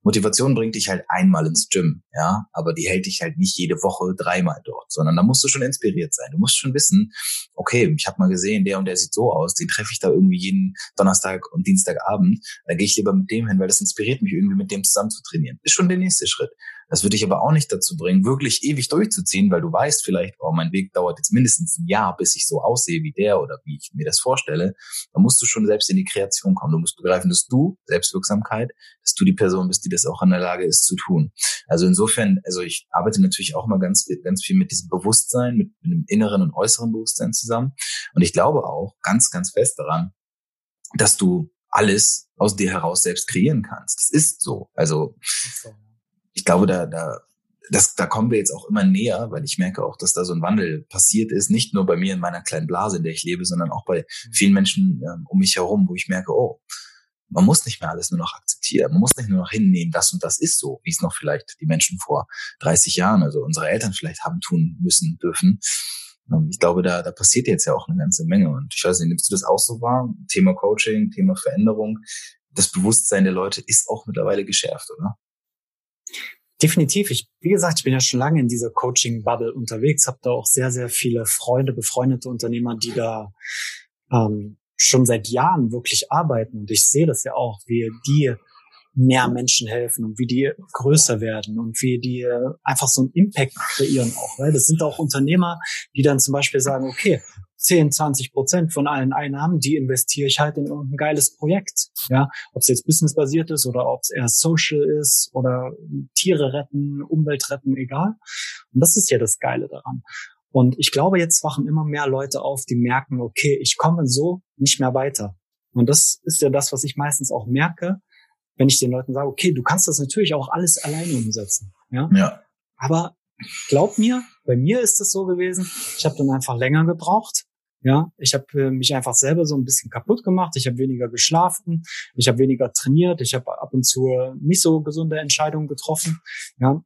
Motivation bringt dich halt einmal ins Gym, ja, aber die hält dich halt nicht jede Woche dreimal dort, sondern da musst du schon inspiriert sein. Du musst schon wissen, okay, ich habe mal gesehen, der und der sieht so aus, den treffe ich da irgendwie jeden Donnerstag und Dienstagabend, da gehe ich lieber mit dem hin, weil das inspiriert mich irgendwie mit dem zusammen zu trainieren. Ist schon der nächste Schritt. Das würde dich aber auch nicht dazu bringen, wirklich ewig durchzuziehen, weil du weißt vielleicht, oh, mein Weg dauert jetzt mindestens ein Jahr, bis ich so aussehe wie der oder wie ich mir das vorstelle. Da musst du schon selbst in die Kreation kommen. Du musst begreifen, dass du Selbstwirksamkeit, dass du die Person bist, die das auch in der Lage ist zu tun. Also insofern, also ich arbeite natürlich auch mal ganz, ganz viel mit diesem Bewusstsein, mit, dem inneren und äußeren Bewusstsein zusammen. Und ich glaube auch ganz, ganz fest daran, dass du alles aus dir heraus selbst kreieren kannst. Das ist so. Also ich glaube, da, da, das, da kommen wir jetzt auch immer näher, weil ich merke auch, dass da so ein Wandel passiert ist, nicht nur bei mir in meiner kleinen Blase, in der ich lebe, sondern auch bei mhm. vielen Menschen ähm, um mich herum, wo ich merke, oh, man muss nicht mehr alles nur noch akzeptieren. Man muss nicht nur noch hinnehmen, das und das ist so, wie es noch vielleicht die Menschen vor 30 Jahren, also unsere Eltern vielleicht haben tun müssen, dürfen. Ähm, ich glaube, da, da passiert jetzt ja auch eine ganze Menge. Und ich weiß nicht, nimmst du das auch so wahr? Thema Coaching, Thema Veränderung. Das Bewusstsein der Leute ist auch mittlerweile geschärft, oder? Definitiv. Ich, wie gesagt, ich bin ja schon lange in dieser Coaching-Bubble unterwegs, habe da auch sehr, sehr viele Freunde, befreundete Unternehmer, die da ähm, schon seit Jahren wirklich arbeiten. Und ich sehe das ja auch, wie die mehr Menschen helfen und wie die größer werden und wie die einfach so einen Impact kreieren auch. Weil das sind auch Unternehmer, die dann zum Beispiel sagen, okay, 10, 20 Prozent von allen Einnahmen, die investiere ich halt in irgendein geiles Projekt. Ja, ob es jetzt businessbasiert ist oder ob es eher social ist oder Tiere retten, Umwelt retten, egal. Und das ist ja das Geile daran. Und ich glaube, jetzt wachen immer mehr Leute auf, die merken, okay, ich komme so nicht mehr weiter. Und das ist ja das, was ich meistens auch merke, wenn ich den Leuten sage, okay, du kannst das natürlich auch alles alleine umsetzen. Ja. ja. Aber glaub mir, bei mir ist es so gewesen, ich habe dann einfach länger gebraucht. Ja, ich habe äh, mich einfach selber so ein bisschen kaputt gemacht. Ich habe weniger geschlafen, ich habe weniger trainiert, ich habe ab und zu nicht so gesunde Entscheidungen getroffen. Ja,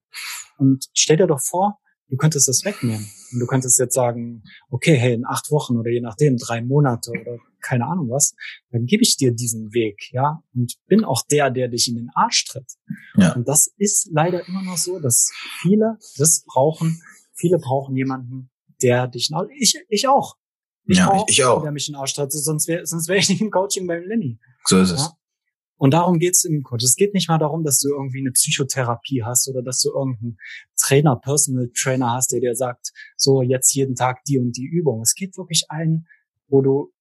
und stell dir doch vor, du könntest das wegnehmen. Und du könntest jetzt sagen, okay, hey, in acht Wochen oder je nachdem, drei Monate oder keine Ahnung was, dann gebe ich dir diesen Weg, ja, und bin auch der, der dich in den Arsch tritt. Ja. Und das ist leider immer noch so, dass viele das brauchen. Viele brauchen jemanden, der dich, ich, ich auch. Ich ja, auch, ich, auch. Der mich in den Arsch tritt, sonst wäre sonst wär ich nicht im Coaching beim Lenny. So ist es. Ja? Und darum geht's im Coach. Es geht nicht mal darum, dass du irgendwie eine Psychotherapie hast oder dass du irgendeinen Trainer, Personal Trainer hast, der dir sagt, so jetzt jeden Tag die und die Übung. Es geht wirklich ein, wo du,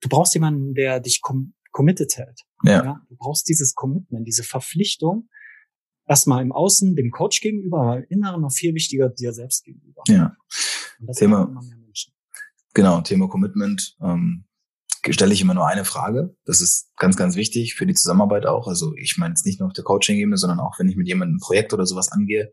du brauchst jemanden, der dich com committed hält. Ja. ja. Du brauchst dieses Commitment, diese Verpflichtung, erstmal im Außen, dem Coach gegenüber, aber im Inneren noch viel wichtiger dir selbst gegenüber. Ja. Thema, Genau, Thema Commitment. Ähm, stelle ich immer nur eine Frage. Das ist ganz, ganz wichtig für die Zusammenarbeit auch. Also ich meine jetzt nicht nur auf der Coaching-Ebene, sondern auch, wenn ich mit jemandem ein Projekt oder sowas angehe.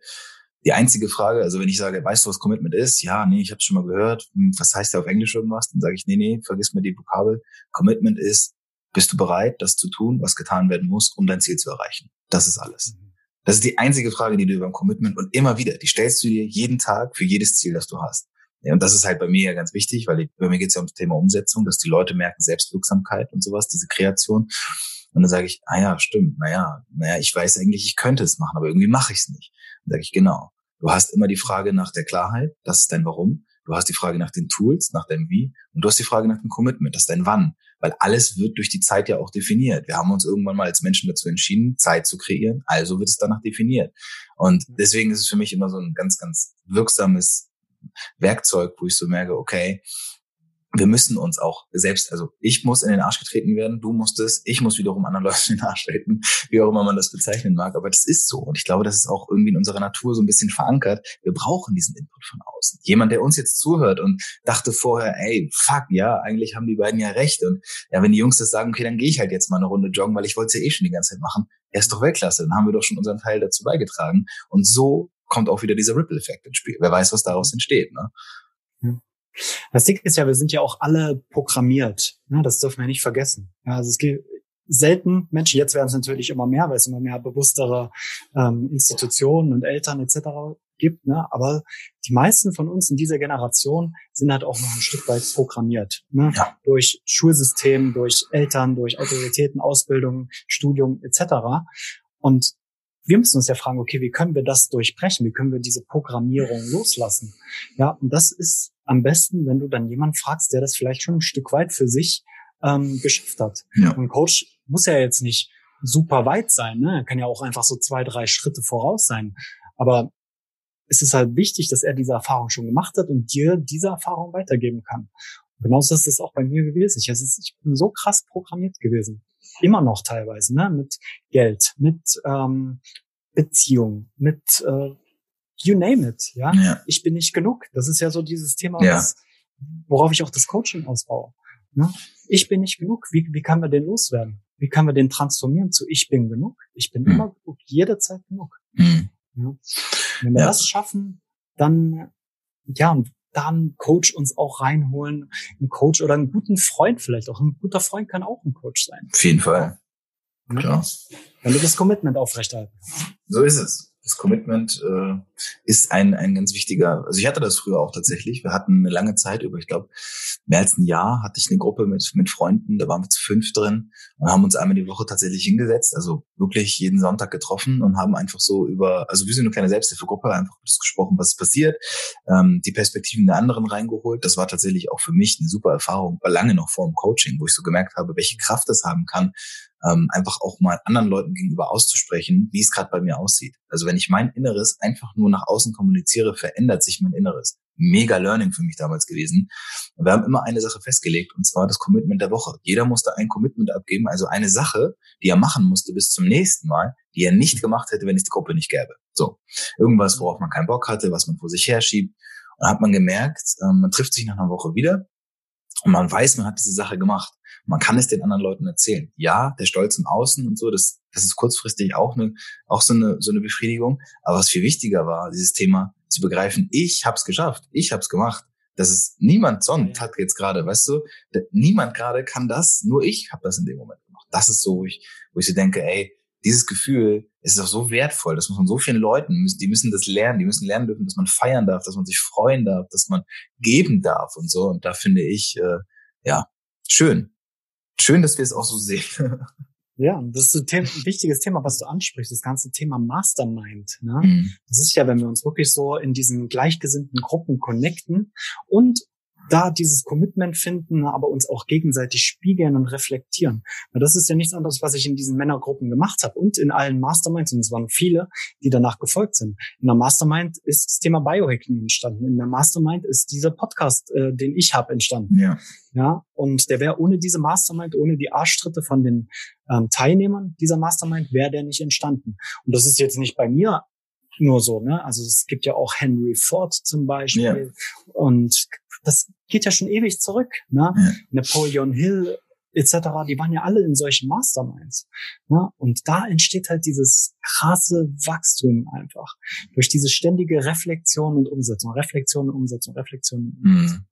Die einzige Frage, also wenn ich sage, weißt du, was Commitment ist? Ja, nee, ich habe schon mal gehört. Hm, was heißt ja auf Englisch irgendwas? Dann sage ich, nee, nee, vergiss mir die Vokabel. Commitment ist, bist du bereit, das zu tun, was getan werden muss, um dein Ziel zu erreichen? Das ist alles. Mhm. Das ist die einzige Frage, die du über Commitment und immer wieder, die stellst du dir jeden Tag für jedes Ziel, das du hast. Und das ist halt bei mir ja ganz wichtig, weil ich, bei mir geht es ja um das Thema Umsetzung, dass die Leute merken Selbstwirksamkeit und sowas, diese Kreation. Und dann sage ich, ah ja, stimmt, naja, naja, ich weiß eigentlich, ich könnte es machen, aber irgendwie mache ich es nicht. Dann sage ich, genau. Du hast immer die Frage nach der Klarheit, das ist dein Warum. Du hast die Frage nach den Tools, nach deinem Wie und du hast die Frage nach dem Commitment, das ist dein Wann. Weil alles wird durch die Zeit ja auch definiert. Wir haben uns irgendwann mal als Menschen dazu entschieden, Zeit zu kreieren, also wird es danach definiert. Und deswegen ist es für mich immer so ein ganz, ganz wirksames Werkzeug, wo ich so merke, okay, wir müssen uns auch selbst, also ich muss in den Arsch getreten werden, du musst es, ich muss wiederum anderen Leuten in den Arsch treten, wie auch immer man das bezeichnen mag, aber das ist so und ich glaube, das ist auch irgendwie in unserer Natur so ein bisschen verankert. Wir brauchen diesen Input von außen. Jemand, der uns jetzt zuhört und dachte vorher, ey, fuck, ja, eigentlich haben die beiden ja recht und ja, wenn die Jungs das sagen, okay, dann gehe ich halt jetzt mal eine Runde joggen, weil ich wollte es ja eh schon die ganze Zeit machen. Er ist doch Weltklasse, dann haben wir doch schon unseren Teil dazu beigetragen und so kommt auch wieder dieser Ripple-Effekt ins Spiel. Wer weiß, was daraus entsteht. Ne? Das Ding ist ja, wir sind ja auch alle programmiert. Ne? Das dürfen wir nicht vergessen. Ja, also es gibt selten Menschen, jetzt werden es natürlich immer mehr, weil es immer mehr bewusstere ähm, Institutionen und Eltern etc. gibt. Ne? Aber die meisten von uns in dieser Generation sind halt auch noch ein Stück weit programmiert. Ne? Ja. Durch Schulsystem, durch Eltern, durch Autoritäten, Ausbildung, Studium etc. Und wir müssen uns ja fragen, okay, wie können wir das durchbrechen? Wie können wir diese Programmierung loslassen? Ja, und das ist am besten, wenn du dann jemanden fragst, der das vielleicht schon ein Stück weit für sich ähm, geschafft hat. Ja. Ein Coach muss ja jetzt nicht super weit sein, ne? Er kann ja auch einfach so zwei, drei Schritte voraus sein. Aber es ist halt wichtig, dass er diese Erfahrung schon gemacht hat und dir diese Erfahrung weitergeben kann. Genauso ist es auch bei mir gewesen. Ich, ist, ich bin so krass programmiert gewesen. Immer noch teilweise, ne? Mit Geld, mit ähm, Beziehung, mit äh, you name it, ja? ja? Ich bin nicht genug. Das ist ja so dieses Thema, ja. was, worauf ich auch das Coaching ausbaue. Ne? Ich bin nicht genug. Wie, wie kann wir den loswerden? Wie kann wir den transformieren zu ich bin genug? Ich bin mhm. immer genug, jederzeit genug. Mhm. Ja? Wenn wir das schaffen, dann, ja, und dann Coach uns auch reinholen, ein Coach oder einen guten Freund vielleicht auch. Ein guter Freund kann auch ein Coach sein. Auf jeden Fall. Ja. Klar. Wenn du das Commitment aufrechterhalten. So ist es das Commitment äh, ist ein, ein ganz wichtiger, also ich hatte das früher auch tatsächlich. Wir hatten eine lange Zeit über, ich glaube, mehr als ein Jahr hatte ich eine Gruppe mit, mit Freunden, da waren wir zu fünf drin und haben uns einmal die Woche tatsächlich hingesetzt, also wirklich jeden Sonntag getroffen und haben einfach so über, also wir sind eine kleine Selbsthilfegruppe, einfach gesprochen, was passiert, ähm, die Perspektiven der anderen reingeholt. Das war tatsächlich auch für mich eine super Erfahrung, lange noch vor dem Coaching, wo ich so gemerkt habe, welche Kraft das haben kann, ähm, einfach auch mal anderen Leuten gegenüber auszusprechen, wie es gerade bei mir aussieht. Also wenn ich mein Inneres einfach nur nach außen kommuniziere, verändert sich mein Inneres. Mega Learning für mich damals gewesen. wir haben immer eine Sache festgelegt, und zwar das Commitment der Woche. Jeder musste ein Commitment abgeben, also eine Sache, die er machen musste bis zum nächsten Mal, die er nicht gemacht hätte, wenn es die Gruppe nicht gäbe. So. Irgendwas, worauf man keinen Bock hatte, was man vor sich herschiebt. Und dann hat man gemerkt, ähm, man trifft sich nach einer Woche wieder und man weiß, man hat diese Sache gemacht. Man kann es den anderen Leuten erzählen. Ja, der Stolz im Außen und so, das, das ist kurzfristig auch eine, auch so eine, so eine Befriedigung. Aber was viel wichtiger war, dieses Thema zu begreifen, ich hab's geschafft, ich hab's gemacht. Das ist niemand sonst hat jetzt gerade, weißt du, niemand gerade kann das, nur ich habe das in dem Moment gemacht. Das ist so, wo ich, wo ich so denke, ey, dieses Gefühl ist auch so wertvoll, das muss man so vielen Leuten, die müssen das lernen, die müssen lernen dürfen, dass man feiern darf, dass man sich freuen darf, dass man geben darf und so. Und da finde ich, äh, ja, schön. Schön, dass wir es auch so sehen. Ja, das ist ein, Thema, ein, wichtiges Thema, was du ansprichst, das ganze Thema Mastermind. Ne? Mhm. Das ist ja, wenn wir uns wirklich so in diesen gleichgesinnten Gruppen connecten und da dieses Commitment finden, aber uns auch gegenseitig spiegeln und reflektieren. Weil das ist ja nichts anderes, was ich in diesen Männergruppen gemacht habe und in allen Masterminds, und es waren viele, die danach gefolgt sind. In der Mastermind ist das Thema Biohacking entstanden. In der Mastermind ist dieser Podcast, äh, den ich habe, entstanden. Ja. Ja, und der wäre ohne diese Mastermind, ohne die Arschtritte von den ähm, Teilnehmern dieser Mastermind, wäre der nicht entstanden. Und das ist jetzt nicht bei mir nur so, ne? Also es gibt ja auch Henry Ford zum Beispiel ja. und das geht ja schon ewig zurück, ne? Ja. Napoleon Hill etc. Die waren ja alle in solchen Masterminds, ne? Und da entsteht halt dieses krasse Wachstum einfach durch diese ständige Reflexion und Umsetzung, Reflexion und Umsetzung, Reflexion und Umsetzung. Mhm.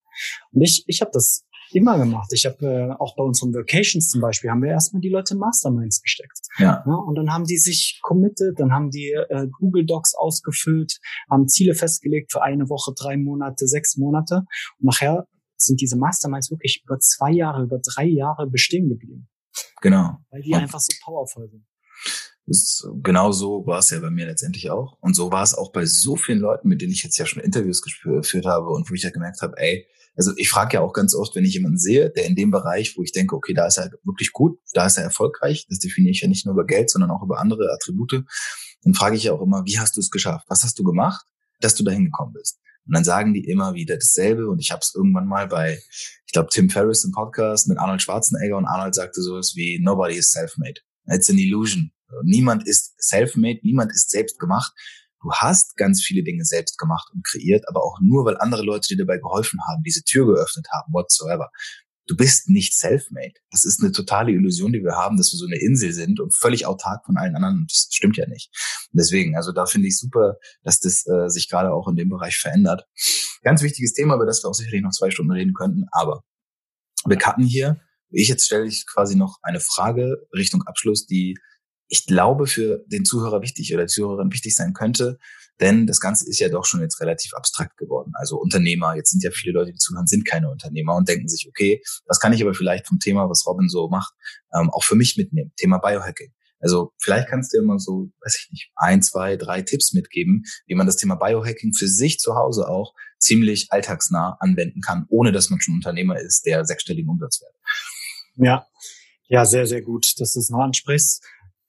Und ich, ich habe das immer gemacht. Ich habe äh, auch bei unseren Vacations zum Beispiel haben wir erstmal die Leute in Masterminds gesteckt. Ja. ja. Und dann haben die sich committed, dann haben die äh, Google Docs ausgefüllt, haben Ziele festgelegt für eine Woche, drei Monate, sechs Monate. Und nachher sind diese Masterminds wirklich über zwei Jahre, über drei Jahre bestehen geblieben. Genau. Weil die einfach so powerful sind. Das, genau so war es ja bei mir letztendlich auch. Und so war es auch bei so vielen Leuten, mit denen ich jetzt ja schon Interviews geführt habe und wo ich ja gemerkt habe, ey, also ich frage ja auch ganz oft, wenn ich jemanden sehe, der in dem Bereich, wo ich denke, okay, da ist er wirklich gut, da ist er erfolgreich, das definiere ich ja nicht nur über Geld, sondern auch über andere Attribute, dann frage ich ja auch immer, wie hast du es geschafft? Was hast du gemacht, dass du dahin gekommen bist? Und dann sagen die immer wieder dasselbe. Und ich habe es irgendwann mal bei, ich glaube, Tim Ferriss im Podcast mit Arnold Schwarzenegger und Arnold sagte sowas wie, nobody is self-made. It's an illusion. Niemand ist self-made, niemand ist selbst gemacht. Du hast ganz viele Dinge selbst gemacht und kreiert, aber auch nur, weil andere Leute dir dabei geholfen haben, diese Tür geöffnet haben, whatsoever. Du bist nicht self-made. Das ist eine totale Illusion, die wir haben, dass wir so eine Insel sind und völlig autark von allen anderen. Das stimmt ja nicht. Und deswegen, also da finde ich super, dass das äh, sich gerade auch in dem Bereich verändert. Ganz wichtiges Thema, über das wir auch sicherlich noch zwei Stunden reden könnten. Aber wir cutten hier. Ich jetzt stelle ich quasi noch eine Frage Richtung Abschluss, die ich glaube, für den Zuhörer wichtig oder die Zuhörerin wichtig sein könnte, denn das Ganze ist ja doch schon jetzt relativ abstrakt geworden. Also Unternehmer, jetzt sind ja viele Leute, die zuhören, sind keine Unternehmer und denken sich, okay, was kann ich aber vielleicht vom Thema, was Robin so macht, ähm, auch für mich mitnehmen? Thema Biohacking. Also vielleicht kannst du immer so, weiß ich nicht, ein, zwei, drei Tipps mitgeben, wie man das Thema Biohacking für sich zu Hause auch ziemlich alltagsnah anwenden kann, ohne dass man schon Unternehmer ist, der sechsstelligen Umsatz wert. Ja, ja, sehr, sehr gut, dass du es noch ansprichst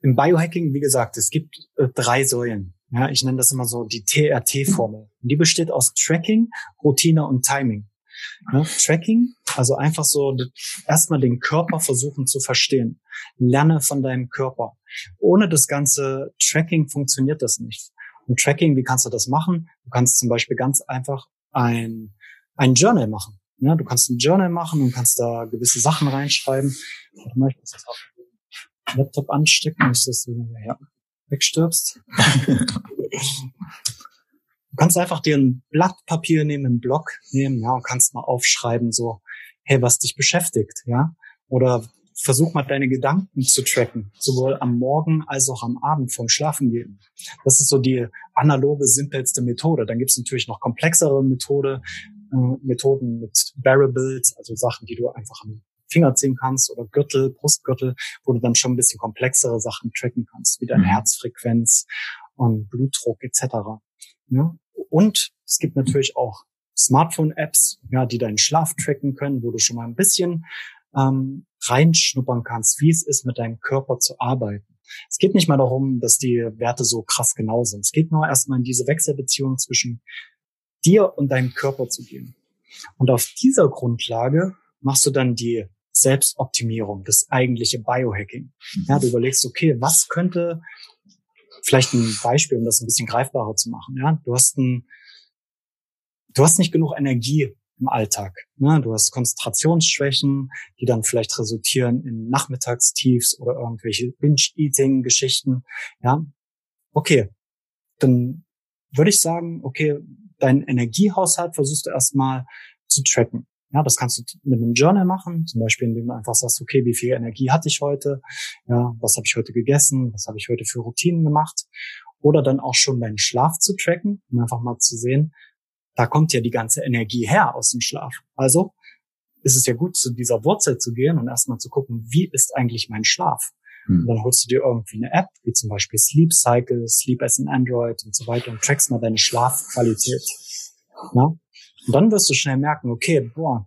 im Biohacking, wie gesagt, es gibt äh, drei Säulen. Ja, ich nenne das immer so die TRT-Formel. Die besteht aus Tracking, Routine und Timing. Ja, Tracking, also einfach so erstmal den Körper versuchen zu verstehen. Lerne von deinem Körper. Ohne das ganze Tracking funktioniert das nicht. Und Tracking, wie kannst du das machen? Du kannst zum Beispiel ganz einfach ein, ein Journal machen. Ja, du kannst ein Journal machen und kannst da gewisse Sachen reinschreiben. Warte mal, ich muss das den Laptop anstecken, nicht, dass du ja, wegstirbst. Du kannst einfach dir ein Blatt Papier nehmen, einen Block nehmen, ja, und kannst mal aufschreiben, so, hey, was dich beschäftigt, ja. Oder versuch mal deine Gedanken zu tracken, sowohl am Morgen als auch am Abend vom Schlafengehen. Das ist so die analoge, simpelste Methode. Dann gibt es natürlich noch komplexere Methode, äh, Methoden mit Variables, also Sachen, die du einfach am Finger ziehen kannst oder Gürtel, Brustgürtel, wo du dann schon ein bisschen komplexere Sachen tracken kannst, wie deine mhm. Herzfrequenz und Blutdruck etc. Ja? Und es gibt natürlich auch Smartphone-Apps, ja, die deinen Schlaf tracken können, wo du schon mal ein bisschen ähm, reinschnuppern kannst, wie es ist, mit deinem Körper zu arbeiten. Es geht nicht mal darum, dass die Werte so krass genau sind. Es geht nur erstmal in diese Wechselbeziehung zwischen dir und deinem Körper zu gehen. Und auf dieser Grundlage machst du dann die Selbstoptimierung, das eigentliche Biohacking. Ja, du überlegst, okay, was könnte vielleicht ein Beispiel, um das ein bisschen greifbarer zu machen. Ja, du hast ein, du hast nicht genug Energie im Alltag. Ne? Du hast Konzentrationsschwächen, die dann vielleicht resultieren in Nachmittagstiefs oder irgendwelche Binge-Eating-Geschichten. Ja, okay, dann würde ich sagen, okay, deinen Energiehaushalt versuchst du erstmal zu tracken. Ja, das kannst du mit einem Journal machen, zum Beispiel, indem du einfach sagst, okay, wie viel Energie hatte ich heute? Ja, was habe ich heute gegessen? Was habe ich heute für Routinen gemacht? Oder dann auch schon deinen Schlaf zu tracken, um einfach mal zu sehen, da kommt ja die ganze Energie her aus dem Schlaf. Also ist es ja gut, zu dieser Wurzel zu gehen und erstmal zu gucken, wie ist eigentlich mein Schlaf? Hm. Und dann holst du dir irgendwie eine App, wie zum Beispiel Sleep Cycle, Sleep as an Android und so weiter und trackst mal deine Schlafqualität. Ja? Und dann wirst du schnell merken, okay, boah,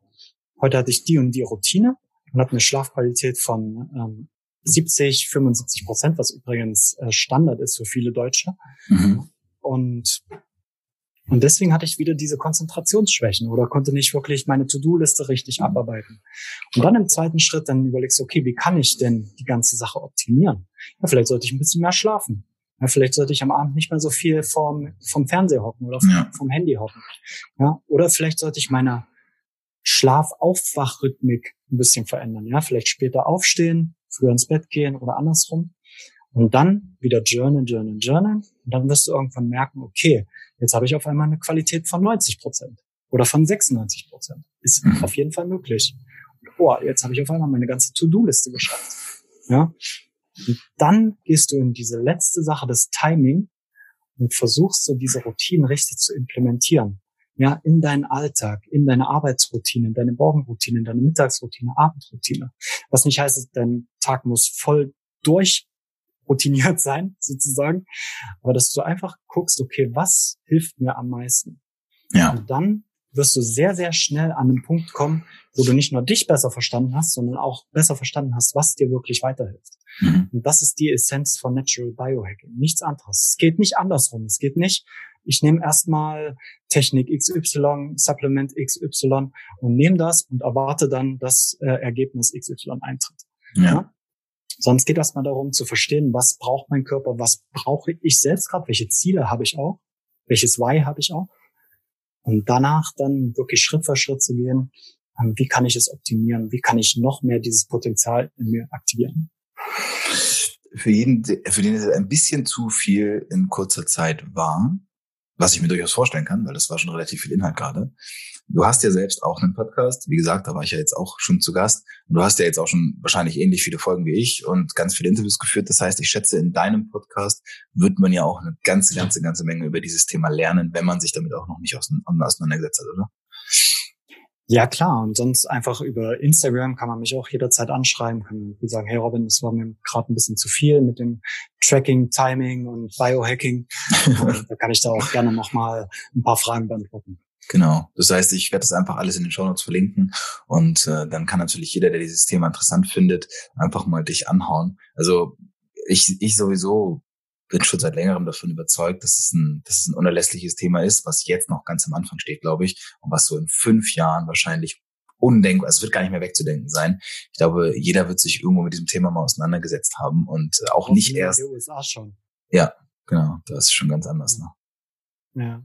heute hatte ich die und die Routine und habe eine Schlafqualität von ähm, 70, 75 Prozent, was übrigens äh, Standard ist für viele Deutsche. Mhm. Und und deswegen hatte ich wieder diese Konzentrationsschwächen oder konnte nicht wirklich meine To-Do-Liste richtig mhm. abarbeiten. Und dann im zweiten Schritt dann überlegst du, okay, wie kann ich denn die ganze Sache optimieren? Ja, vielleicht sollte ich ein bisschen mehr schlafen. Ja, vielleicht sollte ich am Abend nicht mehr so viel vom, vom Fernseher hocken oder vom, ja. vom Handy hocken. Ja, oder vielleicht sollte ich meine Schlafaufwachrhythmik ein bisschen verändern. Ja, vielleicht später aufstehen, früher ins Bett gehen oder andersrum. Und dann wieder journal, journal, journal. Und dann wirst du irgendwann merken, okay, jetzt habe ich auf einmal eine Qualität von 90 Prozent oder von 96 Prozent. Ist mhm. auf jeden Fall möglich. Und, oh, jetzt habe ich auf einmal meine ganze To-Do-Liste geschafft. Ja, und dann gehst du in diese letzte Sache des Timing und versuchst so diese Routinen richtig zu implementieren. Ja, in deinen Alltag, in deine Arbeitsroutine, in deine Morgenroutine, in deine Mittagsroutine, Abendroutine. Was nicht heißt, dein Tag muss voll durchroutiniert sein, sozusagen. Aber dass du einfach guckst, okay, was hilft mir am meisten? Ja. Und dann wirst du sehr, sehr schnell an einen Punkt kommen, wo du nicht nur dich besser verstanden hast, sondern auch besser verstanden hast, was dir wirklich weiterhilft. Mhm. Und das ist die Essenz von Natural Biohacking. Nichts anderes. Es geht nicht andersrum. Es geht nicht, ich nehme erstmal Technik XY, Supplement XY und nehme das und erwarte dann, dass äh, Ergebnis XY eintritt. Ja. ja? Sonst geht erstmal darum zu verstehen, was braucht mein Körper, was brauche ich selbst gerade, welche Ziele habe ich auch, welches Why habe ich auch. Und danach dann wirklich Schritt für Schritt zu gehen, ähm, wie kann ich es optimieren, wie kann ich noch mehr dieses Potenzial in mir aktivieren für jeden, für den es ein bisschen zu viel in kurzer Zeit war, was ich mir durchaus vorstellen kann, weil das war schon relativ viel Inhalt gerade. Du hast ja selbst auch einen Podcast. Wie gesagt, da war ich ja jetzt auch schon zu Gast. Und du hast ja jetzt auch schon wahrscheinlich ähnlich viele Folgen wie ich und ganz viele Interviews geführt. Das heißt, ich schätze, in deinem Podcast wird man ja auch eine ganze, ganze, ganze Menge über dieses Thema lernen, wenn man sich damit auch noch nicht auseinandergesetzt hat, oder? Ja, klar. Und sonst einfach über Instagram kann man mich auch jederzeit anschreiben, kann sagen, hey Robin, das war mir gerade ein bisschen zu viel mit dem Tracking, Timing und Biohacking. und da kann ich da auch gerne nochmal ein paar Fragen beantworten. Genau. Das heißt, ich werde das einfach alles in den Show Notes verlinken und äh, dann kann natürlich jeder, der dieses Thema interessant findet, einfach mal dich anhauen. Also ich, ich sowieso bin schon seit längerem davon überzeugt, dass es ein, dass es ein unerlässliches Thema ist, was jetzt noch ganz am Anfang steht, glaube ich, und was so in fünf Jahren wahrscheinlich undenkbar, also es wird gar nicht mehr wegzudenken sein. Ich glaube, jeder wird sich irgendwo mit diesem Thema mal auseinandergesetzt haben und äh, auch nicht erst. In den USA schon. Ja, genau, das ist schon ganz anders. Ne? Ja.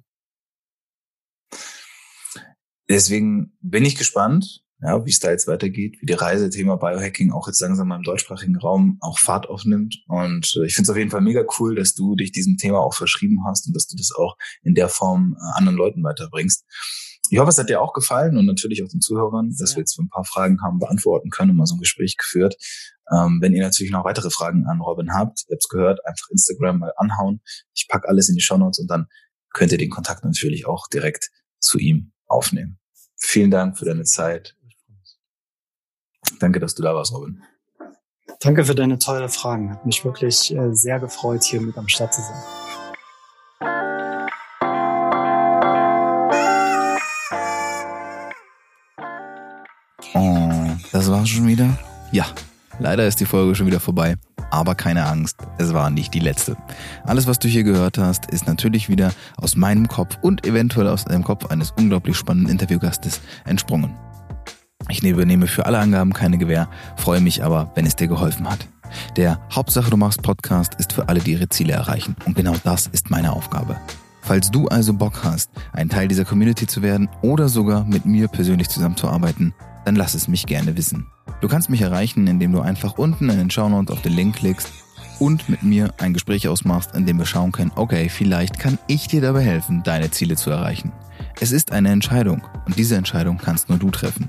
Deswegen bin ich gespannt, ja, wie es da jetzt weitergeht, wie die Reise Thema Biohacking auch jetzt langsam mal im deutschsprachigen Raum auch Fahrt aufnimmt. Und äh, ich finde es auf jeden Fall mega cool, dass du dich diesem Thema auch verschrieben hast und dass du das auch in der Form äh, anderen Leuten weiterbringst. Ich hoffe, es hat dir auch gefallen und natürlich auch den Zuhörern, dass wir jetzt ein paar Fragen haben beantworten können und mal so ein Gespräch geführt. Ähm, wenn ihr natürlich noch weitere Fragen an Robin habt, ihr habt's gehört, einfach Instagram mal anhauen. Ich pack alles in die Show Notes und dann könnt ihr den Kontakt natürlich auch direkt zu ihm aufnehmen. Vielen Dank für deine Zeit. Danke, dass du da warst, Robin. Danke für deine tolle Fragen. Hat mich wirklich äh, sehr gefreut, hier mit am Start zu sein. Oh, das war's schon wieder? Ja, leider ist die Folge schon wieder vorbei. Aber keine Angst, es war nicht die letzte. Alles, was du hier gehört hast, ist natürlich wieder aus meinem Kopf und eventuell aus dem Kopf eines unglaublich spannenden Interviewgastes entsprungen. Ich übernehme für alle Angaben keine Gewähr, freue mich aber, wenn es dir geholfen hat. Der Hauptsache du machst Podcast ist für alle, die ihre Ziele erreichen. Und genau das ist meine Aufgabe. Falls du also Bock hast, ein Teil dieser Community zu werden oder sogar mit mir persönlich zusammenzuarbeiten, dann lass es mich gerne wissen. Du kannst mich erreichen, indem du einfach unten in den Shownotes auf den Link klickst und mit mir ein Gespräch ausmachst, in dem wir schauen können, okay, vielleicht kann ich dir dabei helfen, deine Ziele zu erreichen. Es ist eine Entscheidung und diese Entscheidung kannst nur du treffen.